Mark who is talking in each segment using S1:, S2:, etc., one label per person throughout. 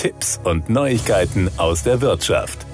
S1: Tipps und Neuigkeiten aus der Wirtschaft.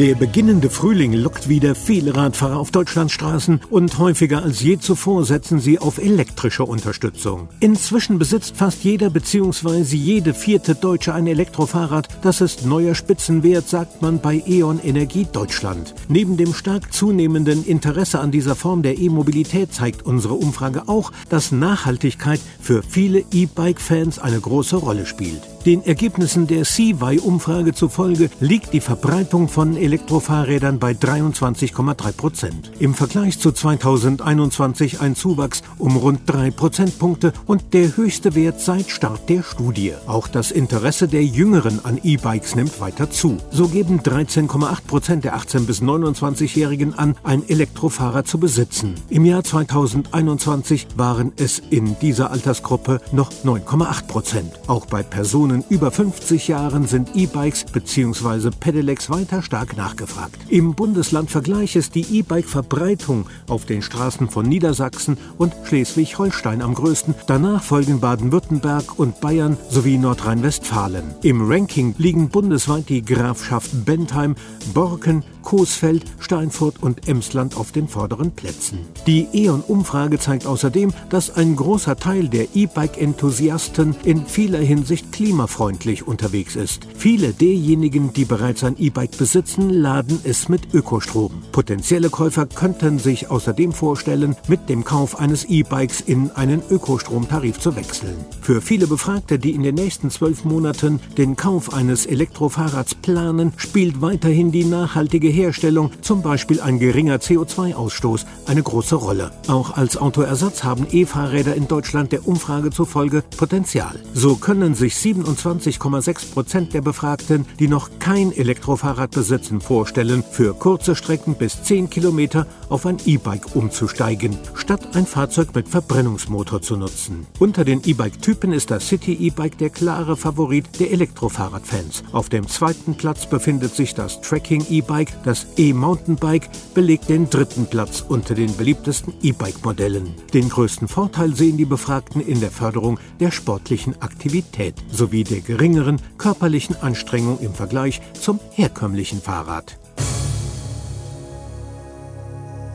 S2: Der beginnende Frühling lockt wieder viele Radfahrer auf Deutschlands Straßen und häufiger als je zuvor setzen sie auf elektrische Unterstützung. Inzwischen besitzt fast jeder bzw. jede vierte Deutsche ein Elektrofahrrad. Das ist neuer Spitzenwert, sagt man bei E.ON Energie Deutschland. Neben dem stark zunehmenden Interesse an dieser Form der E-Mobilität zeigt unsere Umfrage auch, dass Nachhaltigkeit für viele E-Bike-Fans eine große Rolle spielt. Den Ergebnissen der CY-Umfrage zufolge liegt die Verbreitung von Elektrofahrrädern bei 23,3 Prozent. Im Vergleich zu 2021 ein Zuwachs um rund drei Prozentpunkte und der höchste Wert seit Start der Studie. Auch das Interesse der Jüngeren an E-Bikes nimmt weiter zu. So geben 13,8 Prozent der 18- bis 29-Jährigen an, ein Elektrofahrrad zu besitzen. Im Jahr 2021 waren es in dieser Altersgruppe noch 9,8 Prozent. Auch bei Personen Personen über 50 Jahren sind E-Bikes bzw. Pedelecs weiter stark nachgefragt. Im Bundeslandvergleich ist die E-Bike-Verbreitung auf den Straßen von Niedersachsen und Schleswig-Holstein am größten. Danach folgen Baden-Württemberg und Bayern sowie Nordrhein-Westfalen. Im Ranking liegen bundesweit die Grafschaft Bentheim, Borken, Coesfeld, Steinfurt und Emsland auf den vorderen Plätzen. Die E.ON-Umfrage zeigt außerdem, dass ein großer Teil der E-Bike-Enthusiasten in vieler Hinsicht klimafreundlich unterwegs ist. Viele derjenigen, die bereits ein E-Bike besitzen, laden es mit Ökostrom. Potenzielle Käufer könnten sich außerdem vorstellen, mit dem Kauf eines E-Bikes in einen Ökostromtarif zu wechseln. Für viele Befragte, die in den nächsten zwölf Monaten den Kauf eines Elektrofahrrads planen, spielt weiterhin die nachhaltige Herstellung, zum Beispiel ein geringer CO2-Ausstoß, eine große Rolle. Auch als Autoersatz haben E-Fahrräder in Deutschland der Umfrage zufolge Potenzial. So können sich 27,6 Prozent der Befragten, die noch kein Elektrofahrrad besitzen, vorstellen, für kurze Strecken bis 10 Kilometer auf ein E-Bike umzusteigen, statt ein Fahrzeug mit Verbrennungsmotor zu nutzen. Unter den E-Bike-Typen ist das City E-Bike der klare Favorit der Elektrofahrradfans. Auf dem zweiten Platz befindet sich das Tracking E-Bike, das E-Mountainbike belegt den dritten Platz unter den beliebtesten E-Bike-Modellen. Den größten Vorteil sehen die Befragten in der Förderung der sportlichen Aktivität sowie der geringeren körperlichen Anstrengung im Vergleich zum herkömmlichen Fahrrad.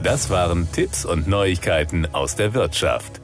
S1: Das waren Tipps und Neuigkeiten aus der Wirtschaft.